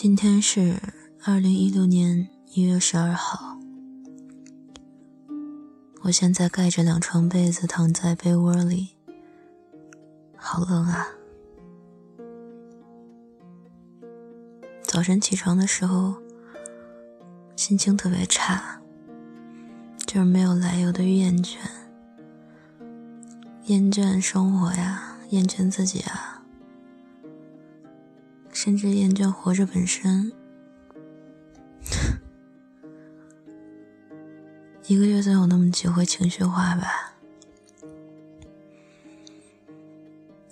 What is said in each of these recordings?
今天是二零一六年一月十二号，我现在盖着两床被子躺在被窝里，好冷啊！早晨起床的时候，心情特别差，就是没有来由的厌倦，厌倦生活呀，厌倦自己啊。甚至厌倦活着本身。一个月总有那么几回情绪化吧。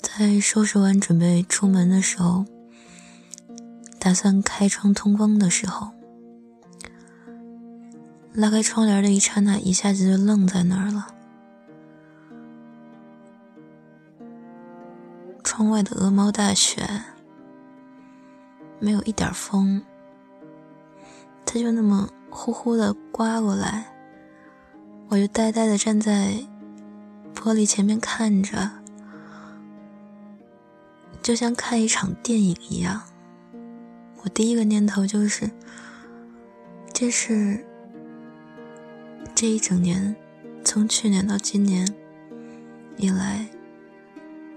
在收拾完准备出门的时候，打算开窗通风的时候，拉开窗帘的一刹那，一下子就愣在那儿了。窗外的鹅毛大雪。没有一点风，它就那么呼呼的刮过来，我就呆呆的站在玻璃前面看着，就像看一场电影一样。我第一个念头就是，这是这一整年，从去年到今年以来，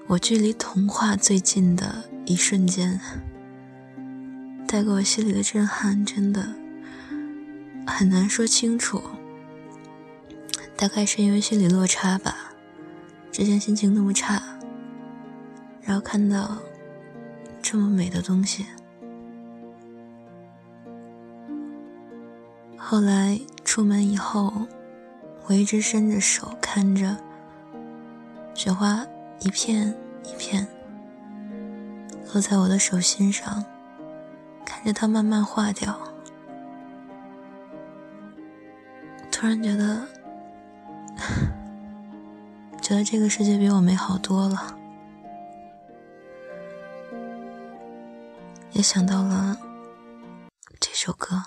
我距离童话最近的一瞬间。带给我心里的震撼，真的很难说清楚。大概是因为心理落差吧，之前心情那么差，然后看到这么美的东西，后来出门以后，我一直伸着手看着雪花一片一片落在我的手心上。看着它慢慢化掉，突然觉得，觉得这个世界比我美好多了，也想到了这首歌。